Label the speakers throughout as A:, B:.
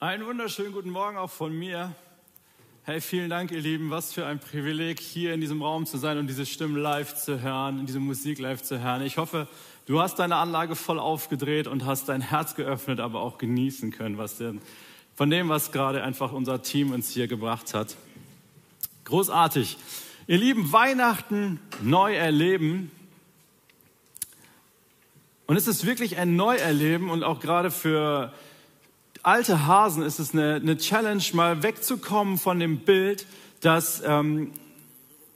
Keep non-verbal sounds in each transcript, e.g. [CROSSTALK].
A: Einen wunderschönen guten Morgen auch von mir. Hey, vielen Dank, ihr Lieben. Was für ein Privileg, hier in diesem Raum zu sein und diese Stimmen live zu hören, diese Musik live zu hören. Ich hoffe, du hast deine Anlage voll aufgedreht und hast dein Herz geöffnet, aber auch genießen können, was denn, von dem, was gerade einfach unser Team uns hier gebracht hat. Großartig. Ihr Lieben, Weihnachten neu erleben. Und es ist wirklich ein Neuerleben und auch gerade für alte Hasen ist es eine, eine Challenge, mal wegzukommen von dem Bild, dass ähm,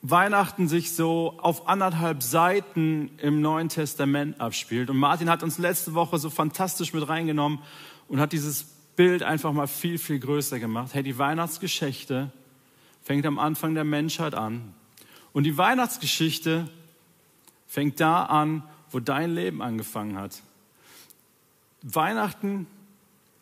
A: Weihnachten sich so auf anderthalb Seiten im Neuen Testament abspielt. Und Martin hat uns letzte Woche so fantastisch mit reingenommen und hat dieses Bild einfach mal viel, viel größer gemacht. Hey, die Weihnachtsgeschichte fängt am Anfang der Menschheit an. Und die Weihnachtsgeschichte fängt da an, wo dein Leben angefangen hat. Weihnachten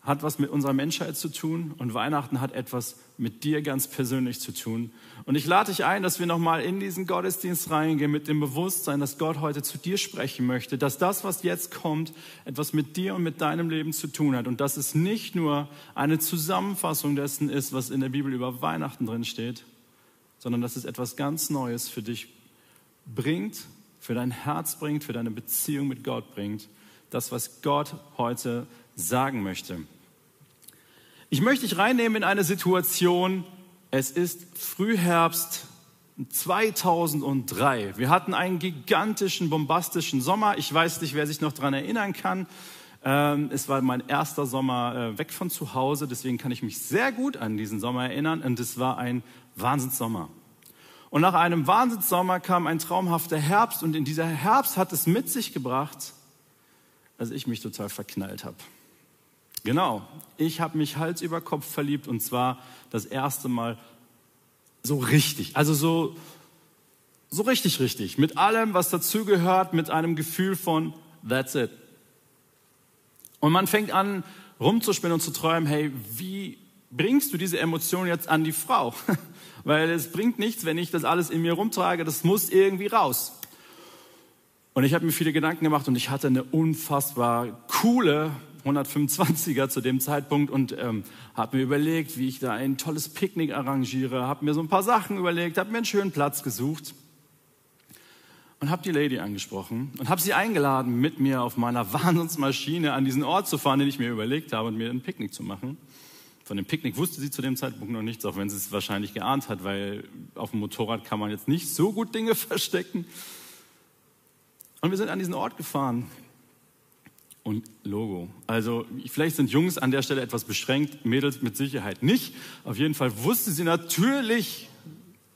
A: hat was mit unserer Menschheit zu tun und Weihnachten hat etwas mit dir ganz persönlich zu tun. Und ich lade dich ein, dass wir nochmal in diesen Gottesdienst reingehen mit dem Bewusstsein, dass Gott heute zu dir sprechen möchte, dass das, was jetzt kommt, etwas mit dir und mit deinem Leben zu tun hat und dass es nicht nur eine Zusammenfassung dessen ist, was in der Bibel über Weihnachten drin steht, sondern dass es etwas ganz Neues für dich bringt, für dein Herz bringt, für deine Beziehung mit Gott bringt. Das, was Gott heute sagen möchte. Ich möchte dich reinnehmen in eine Situation, es ist Frühherbst 2003. Wir hatten einen gigantischen, bombastischen Sommer. Ich weiß nicht, wer sich noch daran erinnern kann. Ähm, es war mein erster Sommer äh, weg von zu Hause, deswegen kann ich mich sehr gut an diesen Sommer erinnern und es war ein Wahnsinnssommer. Und nach einem Wahnsinnssommer kam ein traumhafter Herbst und in dieser Herbst hat es mit sich gebracht, dass ich mich total verknallt habe. Genau, ich habe mich Hals über Kopf verliebt und zwar das erste Mal so richtig, also so, so richtig, richtig, mit allem, was dazugehört, mit einem Gefühl von That's it. Und man fängt an, rumzuspinnen und zu träumen, hey, wie bringst du diese Emotion jetzt an die Frau? [LAUGHS] Weil es bringt nichts, wenn ich das alles in mir rumtrage, das muss irgendwie raus. Und ich habe mir viele Gedanken gemacht und ich hatte eine unfassbar coole 125er zu dem Zeitpunkt und ähm, habe mir überlegt, wie ich da ein tolles Picknick arrangiere, habe mir so ein paar Sachen überlegt, habe mir einen schönen Platz gesucht und habe die Lady angesprochen und habe sie eingeladen, mit mir auf meiner [LAUGHS] Wahnsinnsmaschine an diesen Ort zu fahren, den ich mir überlegt habe und mir ein Picknick zu machen. Von dem Picknick wusste sie zu dem Zeitpunkt noch nichts, auch wenn sie es wahrscheinlich geahnt hat, weil auf dem Motorrad kann man jetzt nicht so gut Dinge [LAUGHS] verstecken. Und wir sind an diesen Ort gefahren und Logo. Also vielleicht sind Jungs an der Stelle etwas beschränkt, Mädels mit Sicherheit nicht. Auf jeden Fall wusste sie natürlich,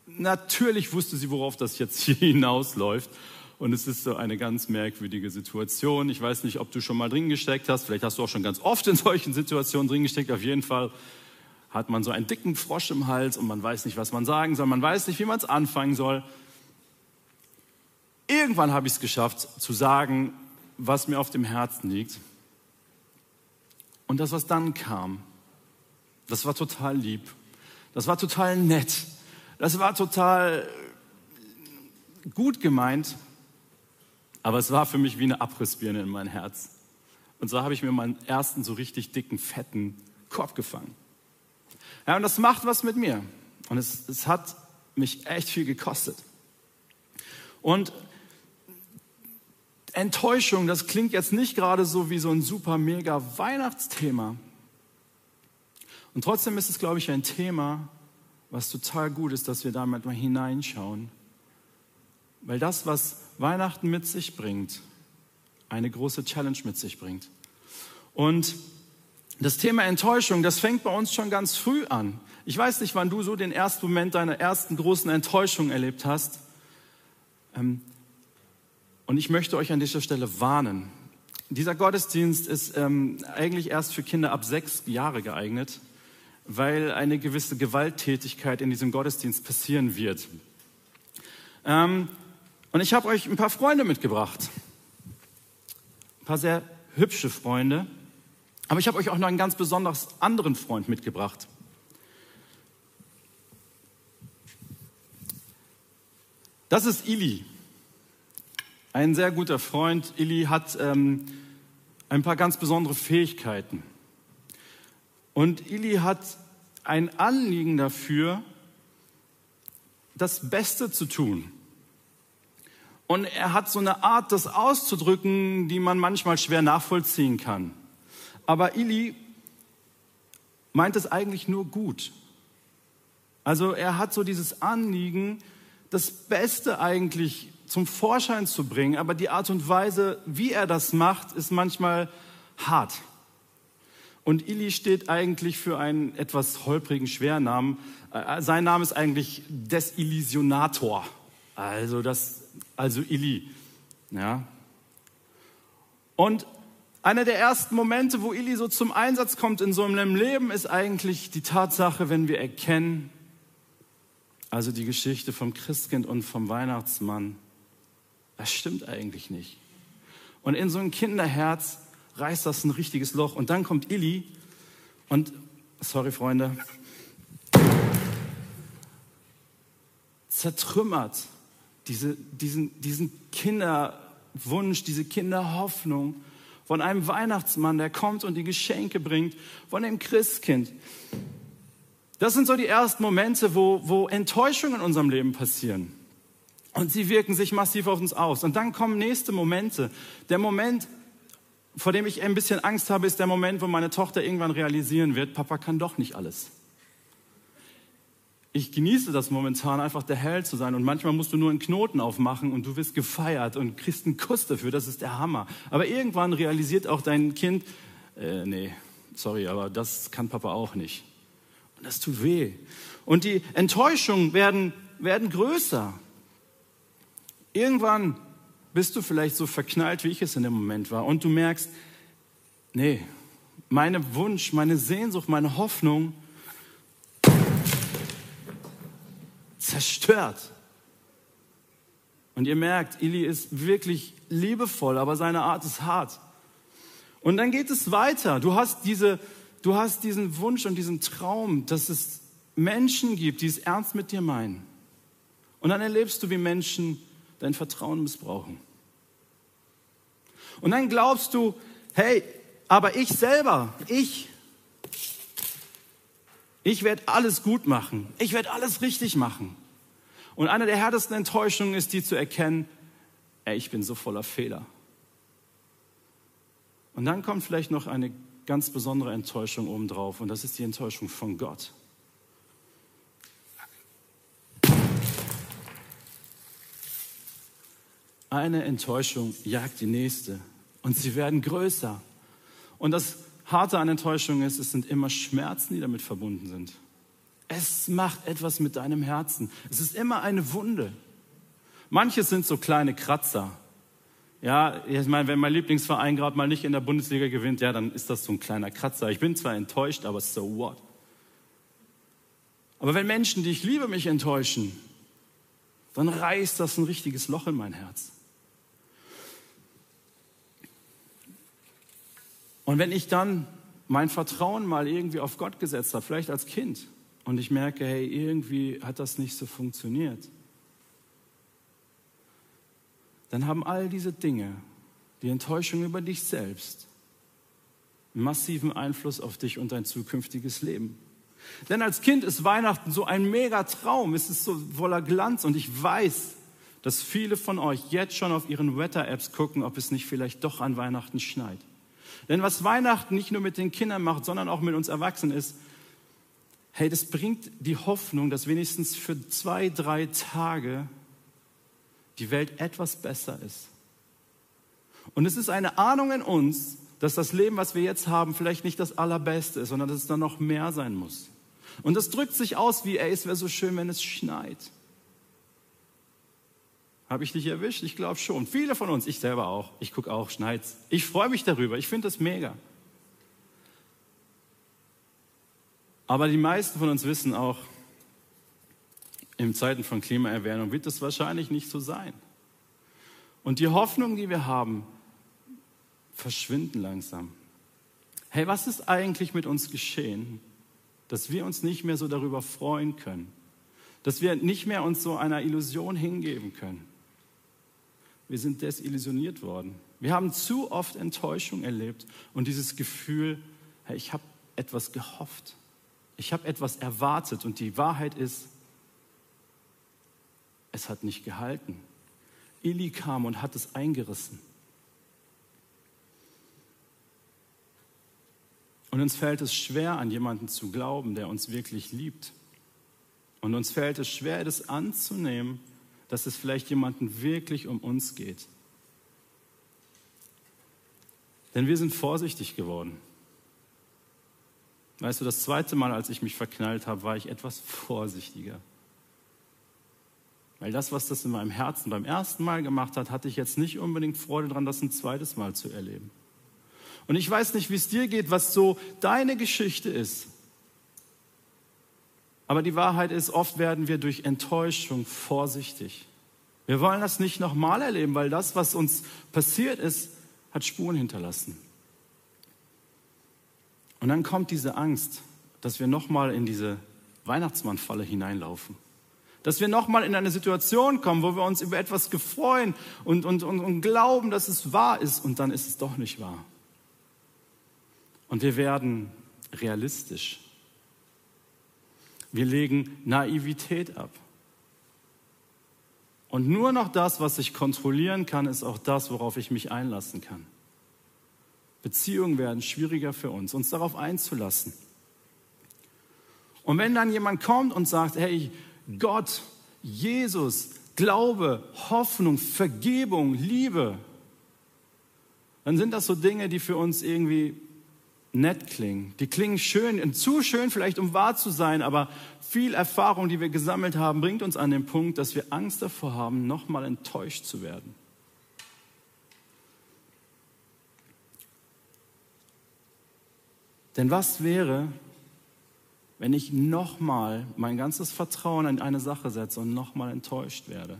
A: natürlich wusste sie, worauf das jetzt hier [LAUGHS] hinausläuft. Und es ist so eine ganz merkwürdige Situation. Ich weiß nicht, ob du schon mal drin gesteckt hast. Vielleicht hast du auch schon ganz oft in solchen Situationen drin gesteckt. Auf jeden Fall hat man so einen dicken Frosch im Hals und man weiß nicht, was man sagen soll. Man weiß nicht, wie man es anfangen soll. Irgendwann habe ich es geschafft zu sagen, was mir auf dem Herzen liegt. Und das, was dann kam, das war total lieb. Das war total nett. Das war total gut gemeint. Aber es war für mich wie eine Abrissbirne in mein Herz. Und so habe ich mir meinen ersten so richtig dicken, fetten Korb gefangen. Ja, und das macht was mit mir. Und es, es hat mich echt viel gekostet. Und Enttäuschung, das klingt jetzt nicht gerade so wie so ein super mega Weihnachtsthema. Und trotzdem ist es, glaube ich, ein Thema, was total gut ist, dass wir damit mal hineinschauen. Weil das, was Weihnachten mit sich bringt, eine große Challenge mit sich bringt. Und das Thema Enttäuschung, das fängt bei uns schon ganz früh an. Ich weiß nicht, wann du so den ersten Moment deiner ersten großen Enttäuschung erlebt hast. Ähm, und ich möchte euch an dieser Stelle warnen. Dieser Gottesdienst ist ähm, eigentlich erst für Kinder ab sechs Jahre geeignet, weil eine gewisse Gewalttätigkeit in diesem Gottesdienst passieren wird. Ähm, und ich habe euch ein paar Freunde mitgebracht. Ein paar sehr hübsche Freunde. Aber ich habe euch auch noch einen ganz besonders anderen Freund mitgebracht. Das ist Ili. Ein sehr guter Freund, Illy, hat ähm, ein paar ganz besondere Fähigkeiten. Und Ili hat ein Anliegen dafür, das Beste zu tun. Und er hat so eine Art, das auszudrücken, die man manchmal schwer nachvollziehen kann. Aber Ili meint es eigentlich nur gut. Also er hat so dieses Anliegen, das Beste eigentlich zum Vorschein zu bringen, aber die Art und Weise, wie er das macht, ist manchmal hart. Und Ili steht eigentlich für einen etwas holprigen Schwernamen. Äh, sein Name ist eigentlich Desillusionator. Also das, also Ili. Ja. Und einer der ersten Momente, wo Ili so zum Einsatz kommt in so einem Leben, ist eigentlich die Tatsache, wenn wir erkennen, also die Geschichte vom Christkind und vom Weihnachtsmann, das stimmt eigentlich nicht. Und in so ein Kinderherz reißt das ein richtiges Loch. Und dann kommt Illy und, sorry Freunde, zertrümmert diese, diesen, diesen Kinderwunsch, diese Kinderhoffnung von einem Weihnachtsmann, der kommt und die Geschenke bringt, von dem Christkind. Das sind so die ersten Momente, wo, wo Enttäuschungen in unserem Leben passieren. Und sie wirken sich massiv auf uns aus. Und dann kommen nächste Momente. Der Moment, vor dem ich ein bisschen Angst habe, ist der Moment, wo meine Tochter irgendwann realisieren wird, Papa kann doch nicht alles. Ich genieße das momentan, einfach der Held zu sein. Und manchmal musst du nur einen Knoten aufmachen und du wirst gefeiert und kriegst einen Kuss dafür. Das ist der Hammer. Aber irgendwann realisiert auch dein Kind, äh, nee, sorry, aber das kann Papa auch nicht. Und das tut weh. Und die Enttäuschungen werden, werden größer. Irgendwann bist du vielleicht so verknallt, wie ich es in dem Moment war. Und du merkst, nee, meine Wunsch, meine Sehnsucht, meine Hoffnung zerstört. Und ihr merkt, Ili ist wirklich liebevoll, aber seine Art ist hart. Und dann geht es weiter. Du hast diese Du hast diesen Wunsch und diesen Traum, dass es Menschen gibt, die es ernst mit dir meinen. Und dann erlebst du, wie Menschen dein Vertrauen missbrauchen. Und dann glaubst du, hey, aber ich selber, ich, ich werde alles gut machen. Ich werde alles richtig machen. Und eine der härtesten Enttäuschungen ist die zu erkennen, ey, ich bin so voller Fehler. Und dann kommt vielleicht noch eine ganz besondere Enttäuschung obendrauf und das ist die Enttäuschung von Gott. Eine Enttäuschung jagt die nächste und sie werden größer. Und das Harte an Enttäuschung ist, es sind immer Schmerzen, die damit verbunden sind. Es macht etwas mit deinem Herzen. Es ist immer eine Wunde. Manche sind so kleine Kratzer, ja, ich meine, wenn mein Lieblingsverein gerade mal nicht in der Bundesliga gewinnt, ja, dann ist das so ein kleiner Kratzer. Ich bin zwar enttäuscht, aber so what? Aber wenn Menschen, die ich liebe, mich enttäuschen, dann reißt das ein richtiges Loch in mein Herz. Und wenn ich dann mein Vertrauen mal irgendwie auf Gott gesetzt habe, vielleicht als Kind, und ich merke, hey, irgendwie hat das nicht so funktioniert, dann haben all diese Dinge, die Enttäuschung über dich selbst, massiven Einfluss auf dich und dein zukünftiges Leben. Denn als Kind ist Weihnachten so ein mega Traum, es ist so voller Glanz und ich weiß, dass viele von euch jetzt schon auf ihren Wetter-Apps gucken, ob es nicht vielleicht doch an Weihnachten schneit. Denn was Weihnachten nicht nur mit den Kindern macht, sondern auch mit uns Erwachsenen ist, hey, das bringt die Hoffnung, dass wenigstens für zwei, drei Tage die Welt etwas besser ist. Und es ist eine Ahnung in uns, dass das Leben, was wir jetzt haben, vielleicht nicht das allerbeste ist, sondern dass es dann noch mehr sein muss. Und das drückt sich aus wie, ey, es wäre so schön, wenn es schneit. Habe ich dich erwischt? Ich glaube schon. Viele von uns, ich selber auch. Ich gucke auch, schneit's. Ich freue mich darüber. Ich finde das mega. Aber die meisten von uns wissen auch, in Zeiten von Klimaerwärmung wird das wahrscheinlich nicht so sein. Und die Hoffnung, die wir haben, verschwinden langsam. Hey, was ist eigentlich mit uns geschehen, dass wir uns nicht mehr so darüber freuen können? Dass wir nicht mehr uns so einer Illusion hingeben können? Wir sind desillusioniert worden. Wir haben zu oft Enttäuschung erlebt und dieses Gefühl, hey, ich habe etwas gehofft. Ich habe etwas erwartet und die Wahrheit ist, es hat nicht gehalten. Eli kam und hat es eingerissen. Und uns fällt es schwer, an jemanden zu glauben, der uns wirklich liebt. Und uns fällt es schwer, das anzunehmen, dass es vielleicht jemanden wirklich um uns geht. Denn wir sind vorsichtig geworden. Weißt du, das zweite Mal, als ich mich verknallt habe, war ich etwas vorsichtiger. Weil das, was das in meinem Herzen beim ersten Mal gemacht hat, hatte ich jetzt nicht unbedingt Freude daran, das ein zweites Mal zu erleben. Und ich weiß nicht, wie es dir geht, was so deine Geschichte ist. Aber die Wahrheit ist, oft werden wir durch Enttäuschung vorsichtig. Wir wollen das nicht nochmal erleben, weil das, was uns passiert ist, hat Spuren hinterlassen. Und dann kommt diese Angst, dass wir nochmal in diese Weihnachtsmannfalle hineinlaufen. Dass wir nochmal in eine Situation kommen, wo wir uns über etwas gefreuen und, und, und, und glauben, dass es wahr ist und dann ist es doch nicht wahr. Und wir werden realistisch. Wir legen Naivität ab. Und nur noch das, was ich kontrollieren kann, ist auch das, worauf ich mich einlassen kann. Beziehungen werden schwieriger für uns, uns darauf einzulassen. Und wenn dann jemand kommt und sagt, hey, Gott, Jesus, Glaube, Hoffnung, Vergebung, Liebe, dann sind das so Dinge, die für uns irgendwie nett klingen. Die klingen schön und zu schön vielleicht, um wahr zu sein, aber viel Erfahrung, die wir gesammelt haben, bringt uns an den Punkt, dass wir Angst davor haben, nochmal enttäuscht zu werden. Denn was wäre, wenn ich nochmal mein ganzes Vertrauen in eine Sache setze und nochmal enttäuscht werde?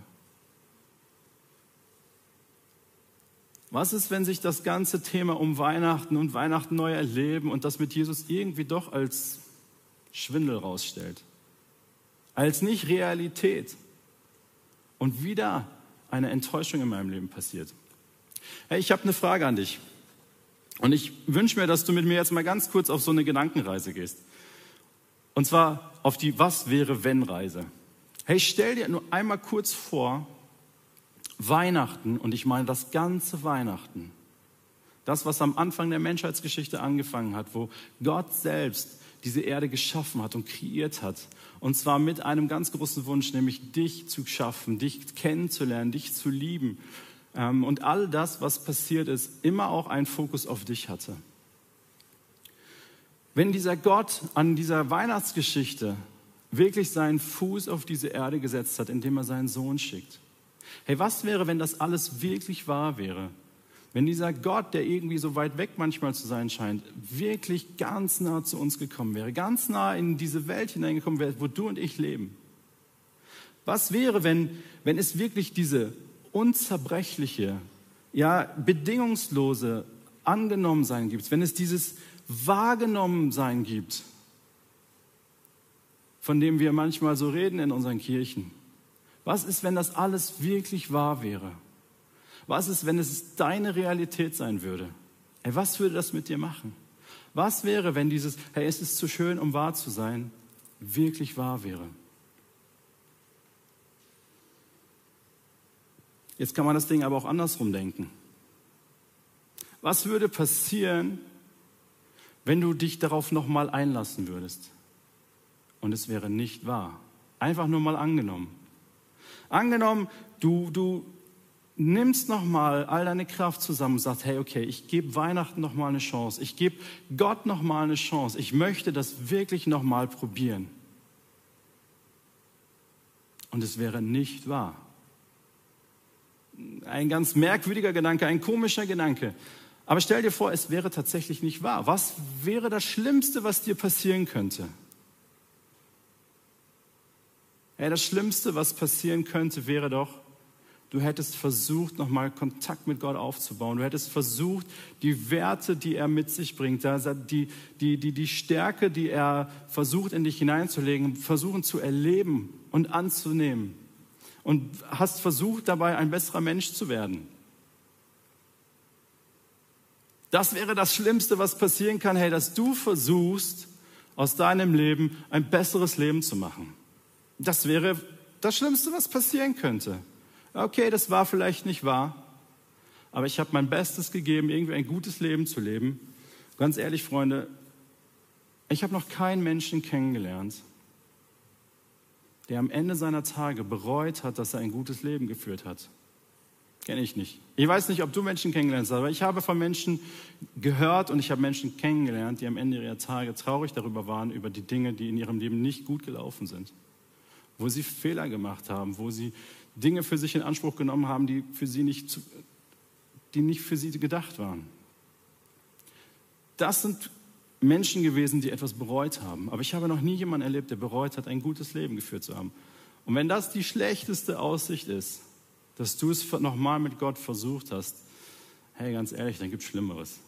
A: Was ist, wenn sich das ganze Thema um Weihnachten und Weihnachten neu erleben und das mit Jesus irgendwie doch als Schwindel rausstellt? Als nicht Realität und wieder eine Enttäuschung in meinem Leben passiert? Hey, ich habe eine Frage an dich. Und ich wünsche mir, dass du mit mir jetzt mal ganz kurz auf so eine Gedankenreise gehst. Und zwar auf die Was wäre wenn Reise. Hey, stell dir nur einmal kurz vor, Weihnachten, und ich meine das ganze Weihnachten, das, was am Anfang der Menschheitsgeschichte angefangen hat, wo Gott selbst diese Erde geschaffen hat und kreiert hat. Und zwar mit einem ganz großen Wunsch, nämlich dich zu schaffen, dich kennenzulernen, dich zu lieben. Ähm, und all das, was passiert ist, immer auch einen Fokus auf dich hatte. Wenn dieser Gott an dieser Weihnachtsgeschichte wirklich seinen Fuß auf diese Erde gesetzt hat, indem er seinen Sohn schickt, Hey, was wäre, wenn das alles wirklich wahr wäre? Wenn dieser Gott, der irgendwie so weit weg manchmal zu sein scheint, wirklich ganz nah zu uns gekommen wäre, ganz nah in diese Welt hineingekommen wäre, wo du und ich leben. Was wäre, wenn, wenn es wirklich diese unzerbrechliche, ja, bedingungslose Angenommensein gibt, wenn es dieses Wahrgenommensein gibt, von dem wir manchmal so reden in unseren Kirchen? Was ist, wenn das alles wirklich wahr wäre? Was ist, wenn es deine Realität sein würde? Ey, was würde das mit dir machen? Was wäre, wenn dieses, hey, es ist zu schön, um wahr zu sein, wirklich wahr wäre? Jetzt kann man das Ding aber auch andersrum denken. Was würde passieren, wenn du dich darauf nochmal einlassen würdest? Und es wäre nicht wahr. Einfach nur mal angenommen. Angenommen, du, du nimmst nochmal all deine Kraft zusammen und sagst, hey, okay, ich gebe Weihnachten nochmal eine Chance. Ich gebe Gott nochmal eine Chance. Ich möchte das wirklich nochmal probieren. Und es wäre nicht wahr. Ein ganz merkwürdiger Gedanke, ein komischer Gedanke. Aber stell dir vor, es wäre tatsächlich nicht wahr. Was wäre das Schlimmste, was dir passieren könnte? Hey, das Schlimmste, was passieren könnte, wäre doch, du hättest versucht, nochmal Kontakt mit Gott aufzubauen. Du hättest versucht, die Werte, die er mit sich bringt, die, die, die, die Stärke, die er versucht, in dich hineinzulegen, versuchen zu erleben und anzunehmen. Und hast versucht, dabei ein besserer Mensch zu werden. Das wäre das Schlimmste, was passieren kann, hey, dass du versuchst, aus deinem Leben ein besseres Leben zu machen. Das wäre das Schlimmste, was passieren könnte. Okay, das war vielleicht nicht wahr, aber ich habe mein Bestes gegeben, irgendwie ein gutes Leben zu leben. Ganz ehrlich, Freunde, ich habe noch keinen Menschen kennengelernt, der am Ende seiner Tage bereut hat, dass er ein gutes Leben geführt hat. Kenne ich nicht. Ich weiß nicht, ob du Menschen kennengelernt hast, aber ich habe von Menschen gehört und ich habe Menschen kennengelernt, die am Ende ihrer Tage traurig darüber waren, über die Dinge, die in ihrem Leben nicht gut gelaufen sind. Wo sie Fehler gemacht haben, wo sie Dinge für sich in Anspruch genommen haben, die für sie nicht, die nicht für sie gedacht waren. Das sind Menschen gewesen, die etwas bereut haben. Aber ich habe noch nie jemanden erlebt, der bereut hat, ein gutes Leben geführt zu haben. Und wenn das die schlechteste Aussicht ist, dass du es nochmal mit Gott versucht hast, hey, ganz ehrlich, dann gibt es Schlimmeres.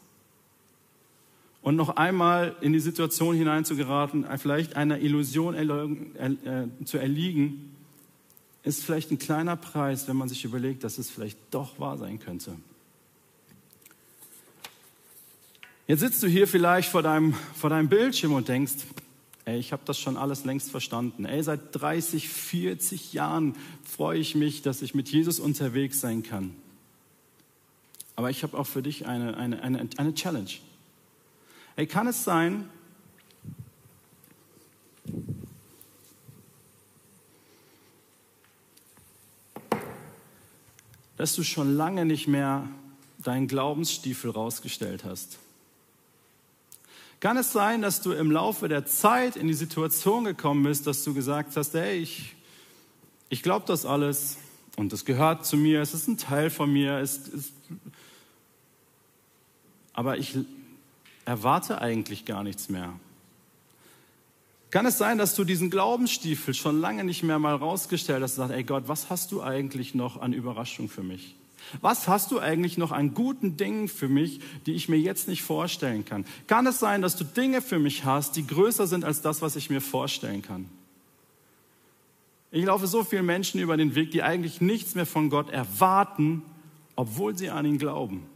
A: Und noch einmal in die Situation hineinzugeraten, vielleicht einer Illusion äh, zu erliegen, ist vielleicht ein kleiner Preis, wenn man sich überlegt, dass es vielleicht doch wahr sein könnte. Jetzt sitzt du hier vielleicht vor deinem, vor deinem Bildschirm und denkst, ey, ich habe das schon alles längst verstanden. Ey, seit 30, 40 Jahren freue ich mich, dass ich mit Jesus unterwegs sein kann. Aber ich habe auch für dich eine, eine, eine, eine Challenge. Ey, kann es sein, dass du schon lange nicht mehr deinen Glaubensstiefel rausgestellt hast? Kann es sein, dass du im Laufe der Zeit in die Situation gekommen bist, dass du gesagt hast, hey, ich, ich glaube das alles und es gehört zu mir, es ist ein Teil von mir, es, es, aber ich erwarte eigentlich gar nichts mehr. Kann es sein, dass du diesen Glaubensstiefel schon lange nicht mehr mal rausgestellt hast und sagst, ey Gott, was hast du eigentlich noch an Überraschung für mich? Was hast du eigentlich noch an guten Dingen für mich, die ich mir jetzt nicht vorstellen kann? Kann es sein, dass du Dinge für mich hast, die größer sind als das, was ich mir vorstellen kann? Ich laufe so vielen Menschen über den Weg, die eigentlich nichts mehr von Gott erwarten, obwohl sie an ihn glauben.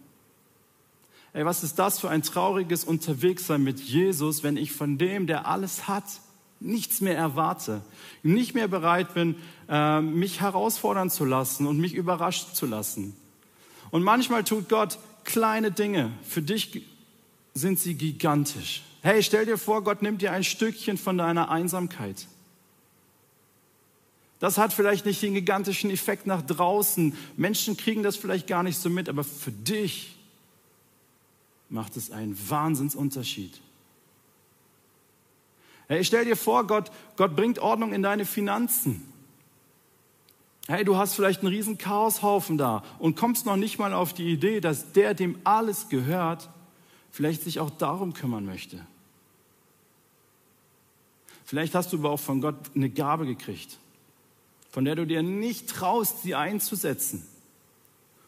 A: Ey, was ist das für ein trauriges Unterwegssein mit Jesus, wenn ich von dem, der alles hat, nichts mehr erwarte, nicht mehr bereit bin, äh, mich herausfordern zu lassen und mich überrascht zu lassen. Und manchmal tut Gott kleine Dinge. Für dich sind sie gigantisch. Hey, stell dir vor, Gott nimmt dir ein Stückchen von deiner Einsamkeit. Das hat vielleicht nicht den gigantischen Effekt nach draußen. Menschen kriegen das vielleicht gar nicht so mit, aber für dich macht es einen Wahnsinnsunterschied. Hey, stell dir vor, Gott, Gott bringt Ordnung in deine Finanzen. Hey, du hast vielleicht einen riesen Chaoshaufen da und kommst noch nicht mal auf die Idee, dass der, dem alles gehört, vielleicht sich auch darum kümmern möchte. Vielleicht hast du aber auch von Gott eine Gabe gekriegt, von der du dir nicht traust, sie einzusetzen.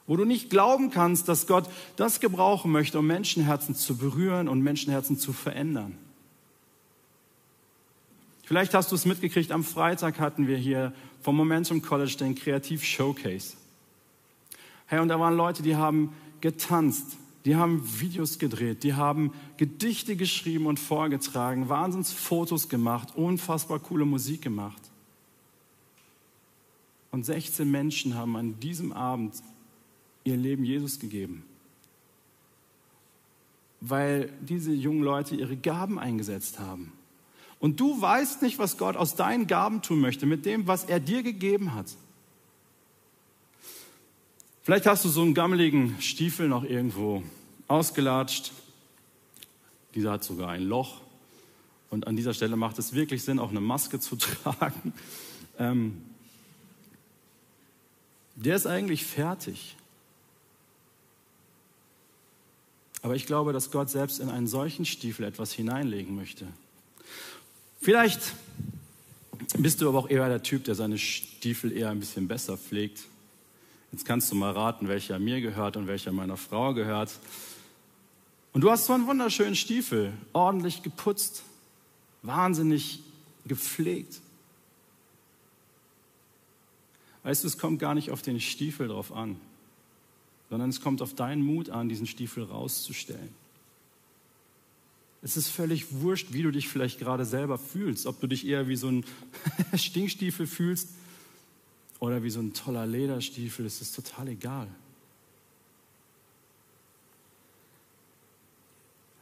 A: Wo du nicht glauben kannst, dass Gott das gebrauchen möchte, um Menschenherzen zu berühren und Menschenherzen zu verändern. Vielleicht hast du es mitgekriegt, am Freitag hatten wir hier vom Momentum College den Kreativ Showcase. Hey, und da waren Leute, die haben getanzt, die haben Videos gedreht, die haben Gedichte geschrieben und vorgetragen, Wahnsinnsfotos gemacht, unfassbar coole Musik gemacht. Und 16 Menschen haben an diesem Abend ihr Leben Jesus gegeben, weil diese jungen Leute ihre Gaben eingesetzt haben. Und du weißt nicht, was Gott aus deinen Gaben tun möchte, mit dem, was er dir gegeben hat. Vielleicht hast du so einen gammeligen Stiefel noch irgendwo ausgelatscht. Dieser hat sogar ein Loch. Und an dieser Stelle macht es wirklich Sinn, auch eine Maske zu [LAUGHS] tragen. Ähm, der ist eigentlich fertig. Aber ich glaube, dass Gott selbst in einen solchen Stiefel etwas hineinlegen möchte. Vielleicht bist du aber auch eher der Typ, der seine Stiefel eher ein bisschen besser pflegt. Jetzt kannst du mal raten, welcher mir gehört und welcher meiner Frau gehört. Und du hast so einen wunderschönen Stiefel, ordentlich geputzt, wahnsinnig gepflegt. Weißt du, es kommt gar nicht auf den Stiefel drauf an, sondern es kommt auf deinen Mut an, diesen Stiefel rauszustellen. Es ist völlig wurscht, wie du dich vielleicht gerade selber fühlst. Ob du dich eher wie so ein [LAUGHS] Stinkstiefel fühlst oder wie so ein toller Lederstiefel, es ist total egal.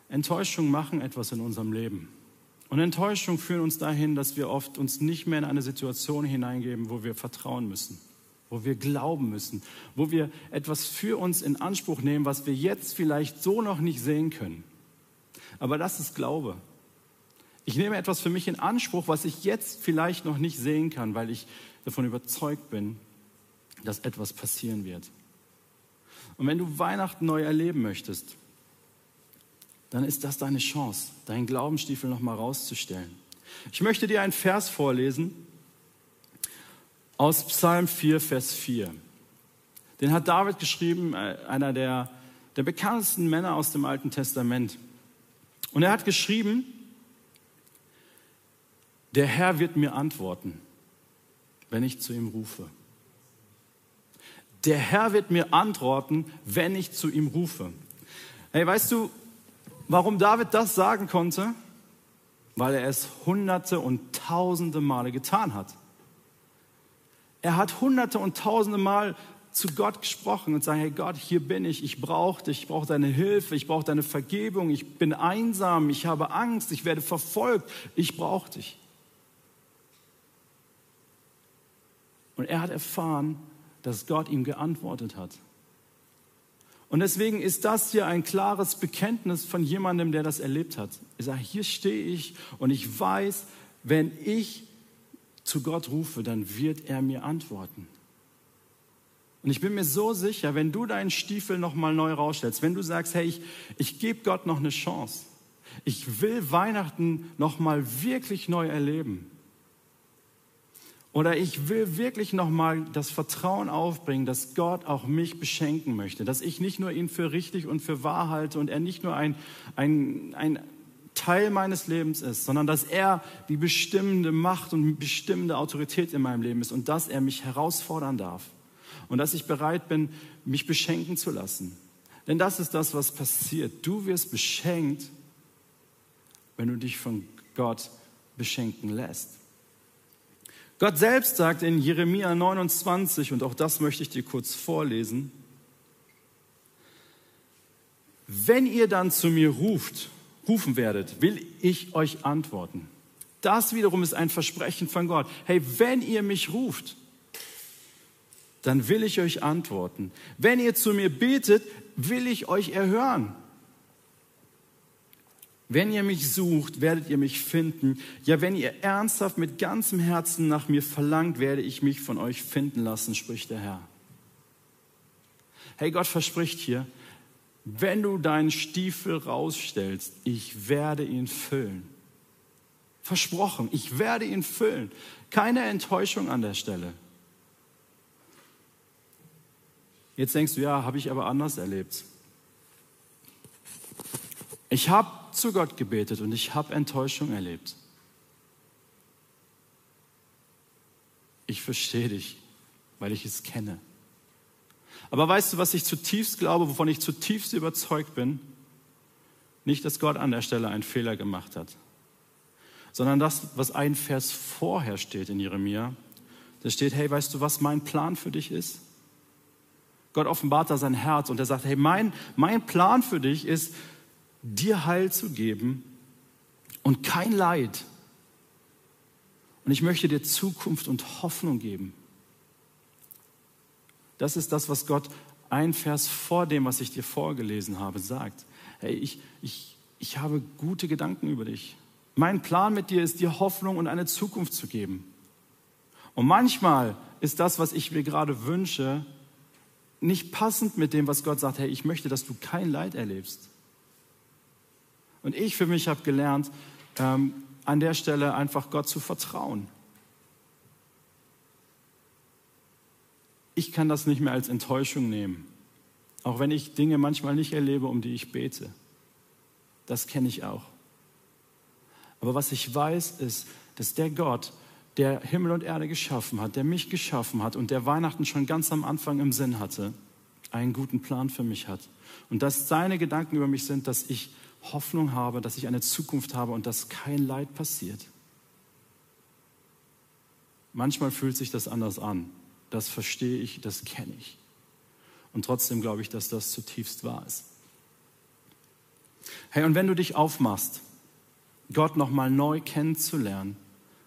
A: Enttäuschungen machen etwas in unserem Leben. Und Enttäuschungen führen uns dahin, dass wir oft uns nicht mehr in eine Situation hineingeben, wo wir vertrauen müssen, wo wir glauben müssen, wo wir etwas für uns in Anspruch nehmen, was wir jetzt vielleicht so noch nicht sehen können. Aber das ist Glaube. Ich nehme etwas für mich in Anspruch, was ich jetzt vielleicht noch nicht sehen kann, weil ich davon überzeugt bin, dass etwas passieren wird. Und wenn du Weihnachten neu erleben möchtest, dann ist das deine Chance, deinen Glaubensstiefel nochmal rauszustellen. Ich möchte dir einen Vers vorlesen aus Psalm 4, Vers 4. Den hat David geschrieben, äh, einer der, der bekanntesten Männer aus dem Alten Testament. Und er hat geschrieben, der Herr wird mir antworten wenn ich zu ihm rufe. Der Herr wird mir antworten, wenn ich zu ihm rufe. Hey, weißt du, warum David das sagen konnte? Weil er es hunderte und tausende Male getan hat. Er hat hunderte und tausende Mal zu Gott gesprochen und sagen, hey Gott, hier bin ich, ich brauche dich, ich brauche deine Hilfe, ich brauche deine Vergebung, ich bin einsam, ich habe Angst, ich werde verfolgt, ich brauche dich. Und er hat erfahren, dass Gott ihm geantwortet hat. Und deswegen ist das hier ein klares Bekenntnis von jemandem, der das erlebt hat. Er sagt, hier stehe ich und ich weiß, wenn ich zu Gott rufe, dann wird er mir antworten. Und ich bin mir so sicher, wenn du deinen Stiefel nochmal neu rausstellst, wenn du sagst, hey, ich, ich gebe Gott noch eine Chance. Ich will Weihnachten nochmal wirklich neu erleben. Oder ich will wirklich nochmal das Vertrauen aufbringen, dass Gott auch mich beschenken möchte, dass ich nicht nur ihn für richtig und für wahr halte und er nicht nur ein, ein, ein Teil meines Lebens ist, sondern dass er die bestimmende Macht und bestimmende Autorität in meinem Leben ist und dass er mich herausfordern darf und dass ich bereit bin, mich beschenken zu lassen. Denn das ist das, was passiert. Du wirst beschenkt, wenn du dich von Gott beschenken lässt. Gott selbst sagt in Jeremia 29, und auch das möchte ich dir kurz vorlesen, wenn ihr dann zu mir ruft, rufen werdet, will ich euch antworten. Das wiederum ist ein Versprechen von Gott. Hey, wenn ihr mich ruft, dann will ich euch antworten. Wenn ihr zu mir betet, will ich euch erhören. Wenn ihr mich sucht, werdet ihr mich finden. Ja, wenn ihr ernsthaft mit ganzem Herzen nach mir verlangt, werde ich mich von euch finden lassen, spricht der Herr. Hey, Gott verspricht hier, wenn du deinen Stiefel rausstellst, ich werde ihn füllen. Versprochen, ich werde ihn füllen. Keine Enttäuschung an der Stelle. Jetzt denkst du, ja, habe ich aber anders erlebt. Ich habe zu Gott gebetet und ich habe Enttäuschung erlebt. Ich verstehe dich, weil ich es kenne. Aber weißt du, was ich zutiefst glaube, wovon ich zutiefst überzeugt bin? Nicht, dass Gott an der Stelle einen Fehler gemacht hat, sondern das, was ein Vers vorher steht in Jeremia. Da steht, hey, weißt du, was mein Plan für dich ist? Gott offenbart da sein Herz und er sagt, hey, mein, mein Plan für dich ist, dir Heil zu geben und kein Leid. Und ich möchte dir Zukunft und Hoffnung geben. Das ist das, was Gott ein Vers vor dem, was ich dir vorgelesen habe, sagt. Hey, ich, ich, ich habe gute Gedanken über dich. Mein Plan mit dir ist, dir Hoffnung und eine Zukunft zu geben. Und manchmal ist das, was ich mir gerade wünsche, nicht passend mit dem, was Gott sagt. Hey, ich möchte, dass du kein Leid erlebst. Und ich für mich habe gelernt, ähm, an der Stelle einfach Gott zu vertrauen. Ich kann das nicht mehr als Enttäuschung nehmen, auch wenn ich Dinge manchmal nicht erlebe, um die ich bete. Das kenne ich auch. Aber was ich weiß, ist, dass der Gott, der Himmel und Erde geschaffen hat, der mich geschaffen hat und der Weihnachten schon ganz am Anfang im Sinn hatte, einen guten Plan für mich hat. Und dass seine Gedanken über mich sind, dass ich Hoffnung habe, dass ich eine Zukunft habe und dass kein Leid passiert. Manchmal fühlt sich das anders an. Das verstehe ich, das kenne ich. Und trotzdem glaube ich, dass das zutiefst wahr ist. Hey, und wenn du dich aufmachst, Gott nochmal neu kennenzulernen,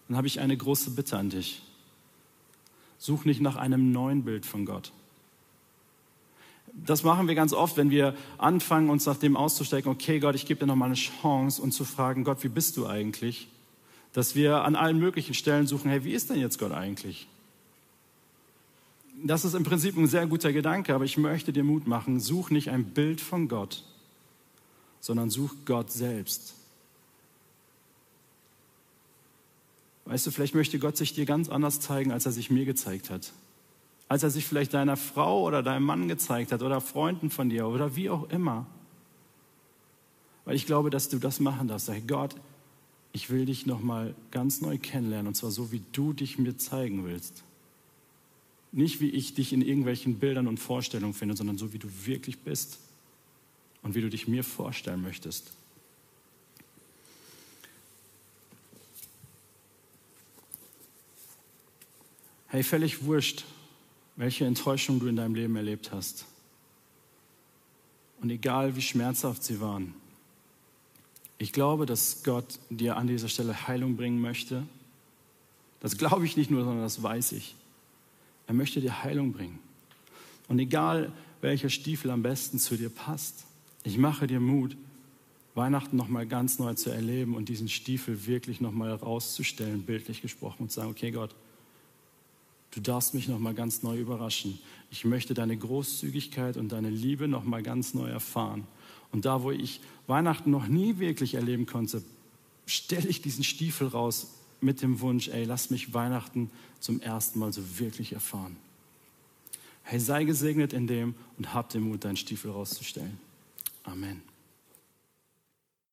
A: dann habe ich eine große Bitte an dich. Such nicht nach einem neuen Bild von Gott. Das machen wir ganz oft, wenn wir anfangen, uns nach dem auszustecken, okay Gott, ich gebe dir nochmal eine Chance und zu fragen, Gott, wie bist du eigentlich? Dass wir an allen möglichen Stellen suchen, hey, wie ist denn jetzt Gott eigentlich? Das ist im Prinzip ein sehr guter Gedanke, aber ich möchte dir Mut machen, such nicht ein Bild von Gott, sondern such Gott selbst. Weißt du, vielleicht möchte Gott sich dir ganz anders zeigen, als er sich mir gezeigt hat. Als er sich vielleicht deiner Frau oder deinem Mann gezeigt hat oder Freunden von dir oder wie auch immer. Weil ich glaube, dass du das machen darfst. Sag Gott, ich will dich nochmal ganz neu kennenlernen und zwar so, wie du dich mir zeigen willst. Nicht wie ich dich in irgendwelchen Bildern und Vorstellungen finde, sondern so, wie du wirklich bist und wie du dich mir vorstellen möchtest. Hey, völlig wurscht, welche Enttäuschung du in deinem Leben erlebt hast. Und egal wie schmerzhaft sie waren, ich glaube, dass Gott dir an dieser Stelle Heilung bringen möchte. Das glaube ich nicht nur, sondern das weiß ich. Er möchte dir Heilung bringen. Und egal, welcher Stiefel am besten zu dir passt, ich mache dir Mut, Weihnachten nochmal ganz neu zu erleben und diesen Stiefel wirklich nochmal rauszustellen, bildlich gesprochen, und zu sagen, okay Gott, Du darfst mich noch mal ganz neu überraschen. Ich möchte deine Großzügigkeit und deine Liebe noch mal ganz neu erfahren. Und da, wo ich Weihnachten noch nie wirklich erleben konnte, stelle ich diesen Stiefel raus mit dem Wunsch, ey, lass mich Weihnachten zum ersten Mal so wirklich erfahren. Hey, sei gesegnet in dem und hab den Mut, deinen Stiefel rauszustellen. Amen.